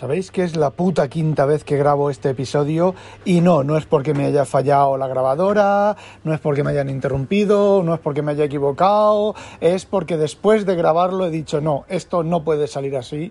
Sabéis que es la puta quinta vez que grabo este episodio y no, no es porque me haya fallado la grabadora, no es porque me hayan interrumpido, no es porque me haya equivocado, es porque después de grabarlo he dicho no, esto no puede salir así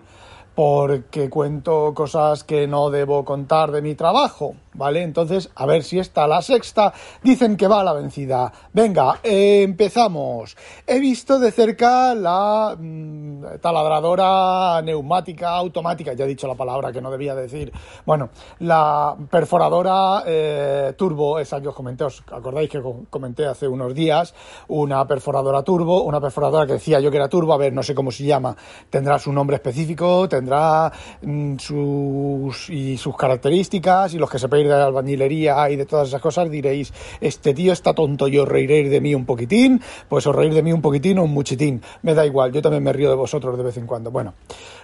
porque cuento cosas que no debo contar de mi trabajo, ¿vale? Entonces, a ver si está la sexta. Dicen que va a la vencida. Venga, empezamos. He visto de cerca la mm, taladradora neumática automática, ya he dicho la palabra que no debía decir. Bueno, la perforadora eh, turbo, esa que os comenté, os acordáis que comenté hace unos días, una perforadora turbo, una perforadora que decía yo que era turbo, a ver, no sé cómo se llama, tendrá su nombre específico, tendrá mm, sus, y sus características y los que de albañilería y de todas esas cosas diréis, este tío está tonto y os reiréis de mí un poquitín, pues os reír de mí un poquitín o un muchitín, me da igual, yo también me río de vosotros de vez en cuando. Bueno,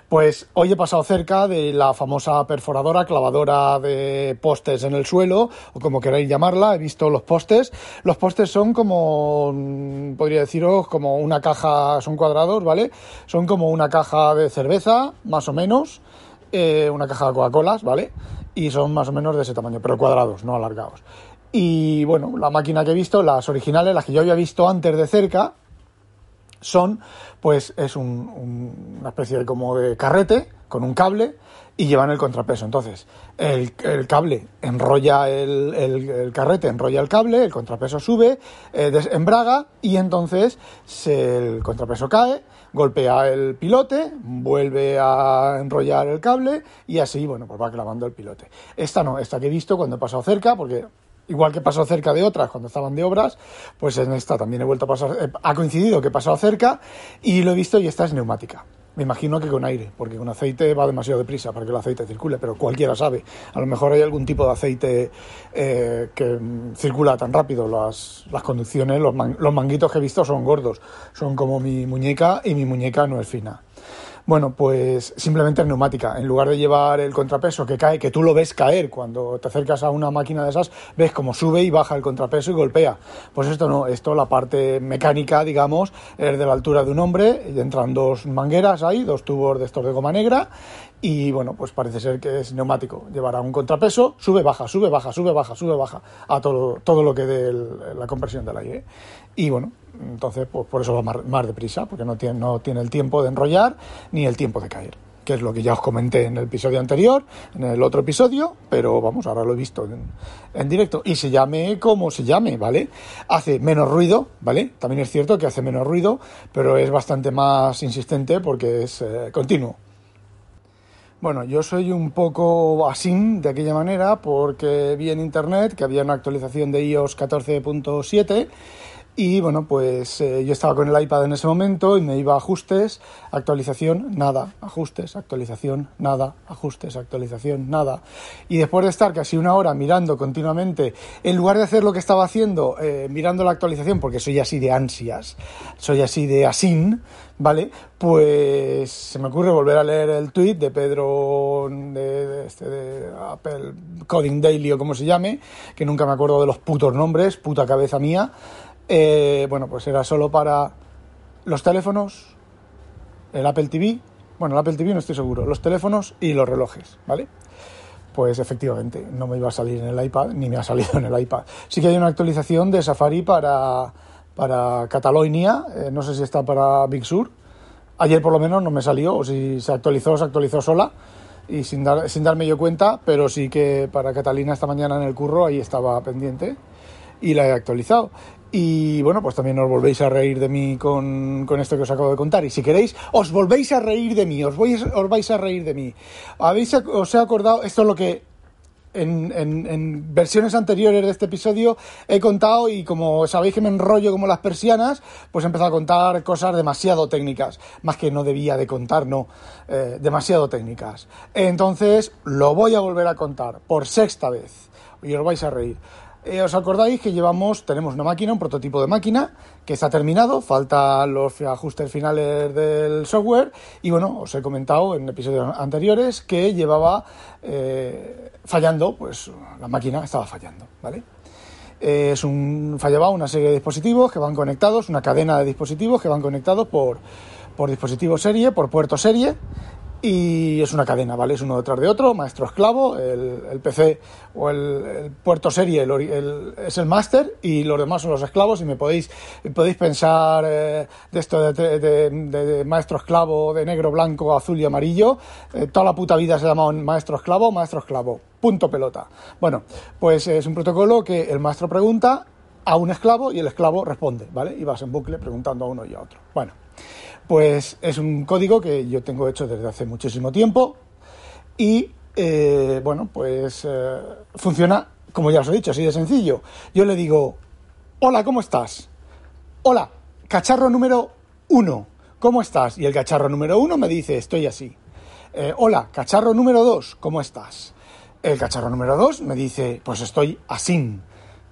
pues hoy he pasado cerca de la famosa perforadora, clavadora de postes en el suelo, o como queráis llamarla, he visto los postes. Los postes son como, mm, podría deciros, como una caja, son cuadrados, ¿vale? Son como una caja de cerveza, más o menos, eh, una caja de Coca-Colas, ¿vale? Y son más o menos de ese tamaño, pero cuadrados, no alargados. Y bueno, la máquina que he visto, las originales, las que yo había visto antes de cerca, son, pues es una especie de como de carrete con un cable y llevan el contrapeso. Entonces, el, cable enrolla el, carrete, enrolla el cable, el contrapeso sube, eh, embraga y entonces el contrapeso cae, golpea el pilote, vuelve a enrollar el cable y así, bueno, pues va clavando el pilote. Esta no, esta que he visto cuando he pasado cerca, porque igual que pasó cerca de otras cuando estaban de obras, pues en esta también he vuelto a pasar, eh, ha coincidido que he pasado cerca y lo he visto y esta es neumática. Me imagino que con aire, porque con aceite va demasiado deprisa para que el aceite circule, pero cualquiera sabe. A lo mejor hay algún tipo de aceite eh, que circula tan rápido. Las, las conducciones, los, los manguitos que he visto son gordos, son como mi muñeca y mi muñeca no es fina. Bueno, pues simplemente es neumática. En lugar de llevar el contrapeso que cae, que tú lo ves caer cuando te acercas a una máquina de esas, ves cómo sube y baja el contrapeso y golpea. Pues esto no, esto la parte mecánica, digamos, es de la altura de un hombre y entran dos mangueras ahí, dos tubos de estos de goma negra y bueno, pues parece ser que es neumático. Llevará un contrapeso, sube, baja, sube, baja, sube, baja, sube, baja, a todo, todo lo que dé la compresión del aire. Y bueno, entonces pues por eso va más, deprisa, porque no tiene, no tiene el tiempo de enrollar ni el tiempo de caer que es lo que ya os comenté en el episodio anterior, en el otro episodio, pero vamos, ahora lo he visto en, directo. Y se llame como se llame, ¿vale? Hace menos ruido, ¿vale? También es cierto que hace menos ruido, pero es bastante más insistente porque es eh, continuo. Bueno, yo soy un poco así de aquella manera porque vi en internet que había una actualización de iOS 14.7 y bueno, pues eh, yo estaba con el iPad en ese momento y me iba a ajustes, actualización, nada, ajustes, actualización, nada, ajustes, actualización, nada. Y después de estar casi una hora mirando continuamente, en lugar de hacer lo que estaba haciendo, eh, mirando la actualización, porque soy así de ansias, soy así de asín, ¿vale? Pues se me ocurre volver a leer el tweet de Pedro de, este, de Apple Coding Daily o como se llame, que nunca me acuerdo de los putos nombres, puta cabeza mía. Eh, bueno, pues era solo para los teléfonos, el Apple TV, bueno, el Apple TV no estoy seguro, los teléfonos y los relojes, ¿vale? Pues efectivamente, no me iba a salir en el iPad, ni me ha salido en el iPad. Sí que hay una actualización de Safari para, para Catalonia, eh, no sé si está para Big Sur. Ayer por lo menos no me salió, o si se actualizó, se actualizó sola y sin, dar, sin darme yo cuenta, pero sí que para Catalina esta mañana en el curro ahí estaba pendiente y la he actualizado. Y bueno, pues también os volvéis a reír de mí con, esto que os acabo de contar. Y si queréis, os volvéis a reír de mí, os, vais, os vais a reír de mí. ¿Habéis, os he acordado, esto es lo que en, en, versiones anteriores de este episodio he contado y como sabéis que me enrollo como las persianas, pues he empezado a contar cosas demasiado técnicas, más que no debía de contar, no, eh, demasiado técnicas. Entonces lo voy a volver a contar por sexta vez y os vais a reír. Eh, ¿Os acordáis que llevamos, tenemos una máquina, un prototipo de máquina que está terminado, faltan los ajustes finales del software y bueno, os he comentado en episodios anteriores que llevaba eh, fallando, pues la máquina estaba fallando, ¿vale? Eh, es un, fallaba una serie de dispositivos que van conectados, una cadena de dispositivos que van conectados por, por dispositivo serie, por puerto serie y es una cadena, ¿vale? Es uno detrás de otro, maestro esclavo, el, PC o el, puerto serie es el máster y los demás son los esclavos y me podéis, podéis pensar eh, de esto de, maestro esclavo, de negro, blanco, azul y amarillo, eh, toda la puta vida se ha llamado maestro esclavo, maestro esclavo, punto pelota. Bueno, pues es un protocolo que el maestro pregunta a un esclavo y el esclavo responde, ¿vale? Y vas en bucle preguntando a uno y a otro. Bueno. Pues es un código que yo tengo hecho desde hace muchísimo tiempo y, eh, bueno, pues eh, funciona, como ya os he dicho, así de sencillo. Yo le digo, hola, ¿cómo estás? Hola, cacharro número uno, ¿cómo estás? Y el cacharro número uno me dice, estoy así. Eh, hola, cacharro número dos, ¿cómo estás? El cacharro número dos me dice, pues estoy así.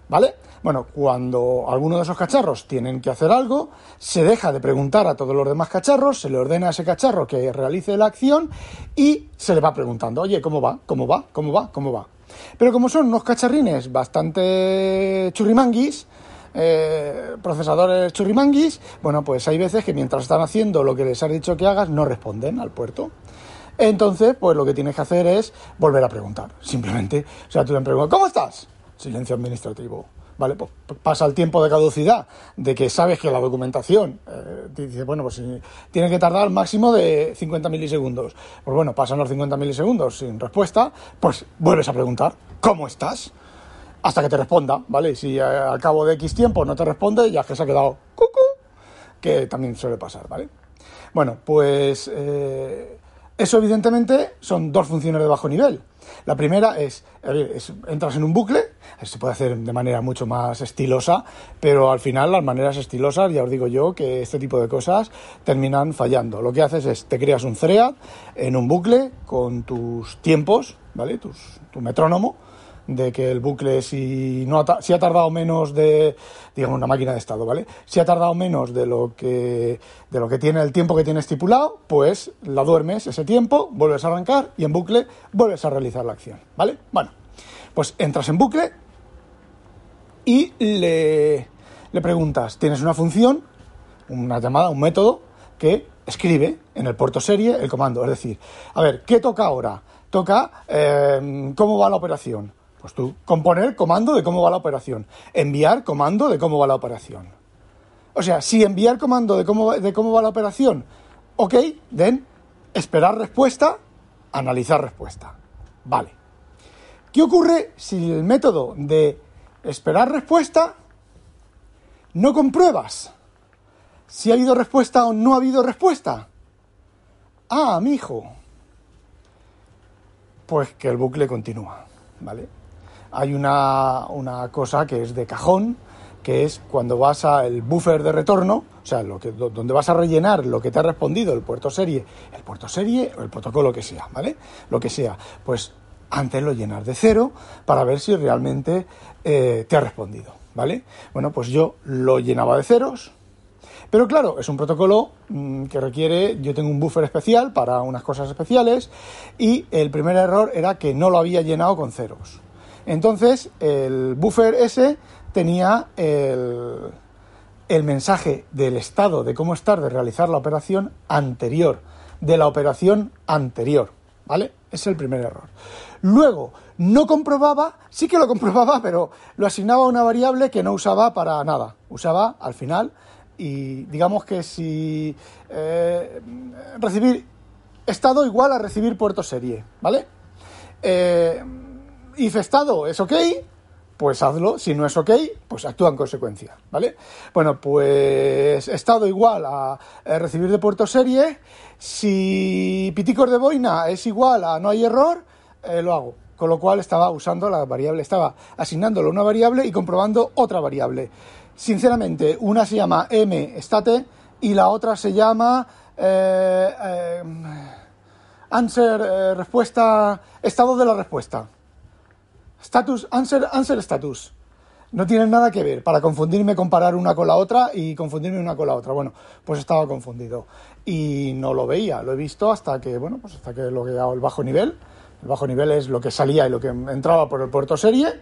¿Vale? Bueno, cuando alguno de esos cacharros tienen que hacer algo, se deja de preguntar a todos los demás cacharros, se le ordena a ese cacharro que realice la acción y se le va preguntando, oye, ¿cómo va? ¿Cómo va? ¿Cómo va? ¿Cómo va? Pero como son unos cacharrines bastante churrimanguis, eh, procesadores churrimanguis, bueno, pues hay veces que mientras están haciendo lo que les has dicho que hagas, no responden al puerto. Entonces, pues lo que tienes que hacer es volver a preguntar. Simplemente, o sea, tú le preguntas, ¿cómo estás? Silencio administrativo. ¿Vale? Pues pasa el tiempo de caducidad de que sabes que la documentación eh, dice, bueno, pues tiene que tardar máximo de 50 milisegundos. Pues bueno, pasan los 50 milisegundos sin respuesta, pues vuelves a preguntar, ¿cómo estás? Hasta que te responda, ¿vale? Si eh, al cabo de X tiempo no te responde, ya que se ha quedado cucú, que también suele pasar, ¿vale? Bueno, pues eh, eso evidentemente son dos funciones de bajo nivel. La primera es, entras en un bucle, se puede hacer de manera mucho más estilosa, pero al final las maneras estilosas, ya os digo yo, que este tipo de cosas terminan fallando. Lo que haces es, te creas un thread en un bucle con tus tiempos, ¿vale? tu metrónomo, de que el bucle, si, no ha, tardado menos de, digamos, una máquina de estado, ¿vale? Si ha tardado menos de lo, que, de lo que tiene el tiempo que tiene estipulado, pues la duermes ese tiempo, vuelves a arrancar y en bucle vuelves a realizar la acción, ¿vale? Bueno, pues entras en bucle y le, le preguntas, tienes una función, una llamada, un método que escribe en el puerto serie el comando. Es decir, a ver, ¿qué toca ahora? Toca eh, cómo va la operación. Pues tú componer comando de cómo va la operación, enviar comando de cómo va la operación. O sea, si enviar comando de cómo, de cómo va la operación, ok, den, esperar respuesta, analizar respuesta. Vale. ¿Qué ocurre si el método de esperar respuesta no compruebas si ha habido respuesta o no ha habido respuesta? Ah, mi hijo. Pues que el bucle continúa, ¿vale? Hay una, cosa que es de cajón, que es cuando vas al buffer de retorno, o sea, que, donde vas a rellenar lo que te ha respondido el puerto serie, el puerto serie o el protocolo que sea, ¿vale? Lo que sea, pues antes lo llenas de cero para ver si realmente eh, te ha respondido, ¿vale? Bueno, pues yo lo llenaba de ceros, pero claro, es un protocolo mm, que requiere, yo tengo un buffer especial para unas cosas especiales y el primer error era que no lo había llenado con ceros. Entonces, el buffer ese tenía el, mensaje del estado de cómo estar de realizar la operación anterior, de la operación anterior, ¿vale? es el primer error. Luego, no comprobaba, sí que lo comprobaba, pero lo asignaba a una variable que no usaba para nada. Usaba al final y digamos que si eh, recibir estado igual a recibir puerto serie, ¿vale? Eh, if estado es ok, pues hazlo. Si no es ok, pues actúa en consecuencia, ¿vale? Bueno, pues estado igual a, recibir de puerto serie. Si piticos de boina es igual a no hay error, eh, lo hago. Con lo cual estaba usando la variable, estaba asignándolo a una variable y comprobando otra variable. Sinceramente, una se llama mstate y la otra se llama eh, eh, answer, respuesta, estado de la respuesta. Status, answer, answer status. No tienen nada que ver para confundirme, comparar una con la otra y confundirme una con la otra. Bueno, pues estaba confundido y no lo veía. Lo he visto hasta que, bueno, pues hasta que lo que el bajo nivel. El bajo nivel es lo que salía y lo que entraba por el puerto serie.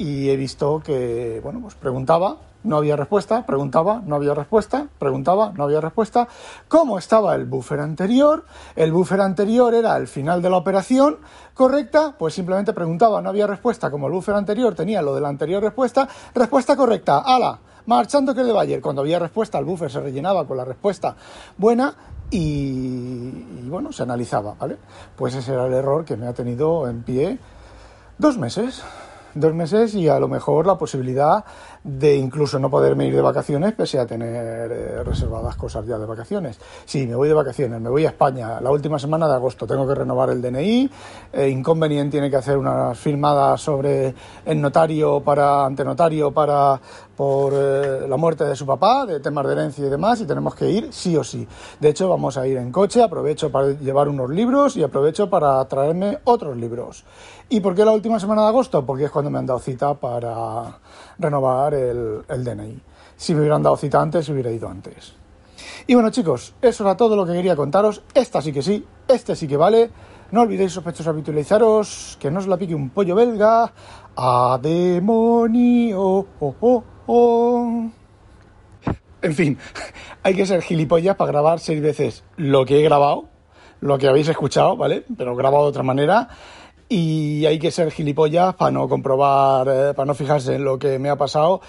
Y he visto que, bueno, pues preguntaba, no había respuesta, preguntaba, no había respuesta, preguntaba, no había respuesta. ¿Cómo estaba el buffer anterior? El buffer anterior era el final de la operación correcta, pues simplemente preguntaba, no había respuesta. Como el buffer anterior tenía lo de la anterior respuesta, respuesta correcta, ala, marchando que le va ayer. Cuando había respuesta, el buffer se rellenaba con la respuesta buena y, y bueno, se analizaba, ¿vale? Pues ese era el error que me ha tenido en pie dos meses dos meses y a lo mejor la posibilidad de incluso no poderme ir de vacaciones pese a tener eh, reservadas cosas ya de vacaciones. Sí, me voy de vacaciones, me voy a España la última semana de agosto, tengo que renovar el DNI, eh, Inconvenient tiene que hacer unas firmadas sobre el notario para, ante notario para, por eh, la muerte de su papá, de temas de herencia y demás, y tenemos que ir sí o sí. De hecho, vamos a ir en coche, aprovecho para llevar unos libros y aprovecho para traerme otros libros. ¿Y por qué la última semana de agosto? Porque es cuando me han dado cita para renovar el, DNI. Si me hubieran dado cita antes, hubiera ido antes. Y bueno, chicos, eso era todo lo que quería contaros. Esta sí que sí, este sí que vale. No olvidéis, sospechosos, habitualizaros, que no os la pique un pollo belga. A demonio. Oh, oh, oh. En fin, hay que ser gilipollas para grabar seis veces lo que he grabado, lo que habéis escuchado, ¿vale? Pero grabado de otra manera y hay que ser gilipollas para no comprobar, eh, para no fijarse en lo que me ha pasado.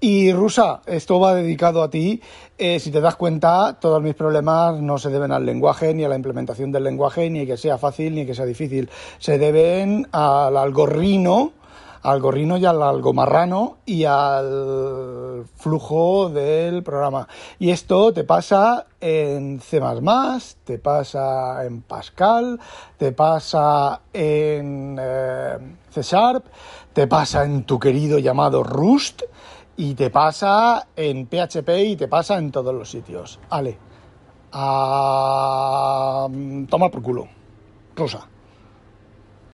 Y Rusa, esto va dedicado a ti. Eh, si te das cuenta, todos mis problemas no se deben al lenguaje, ni a la implementación del lenguaje, ni que sea fácil, ni que sea difícil. Se deben al algorrino al gorrino y al algomarrano y al flujo del programa. Y esto te pasa en C++, te pasa en Pascal, te pasa en eh, C Sharp, te pasa en tu querido llamado Rust y te pasa en PHP y te pasa en todos los sitios. Ale, a... toma por culo. Rosa.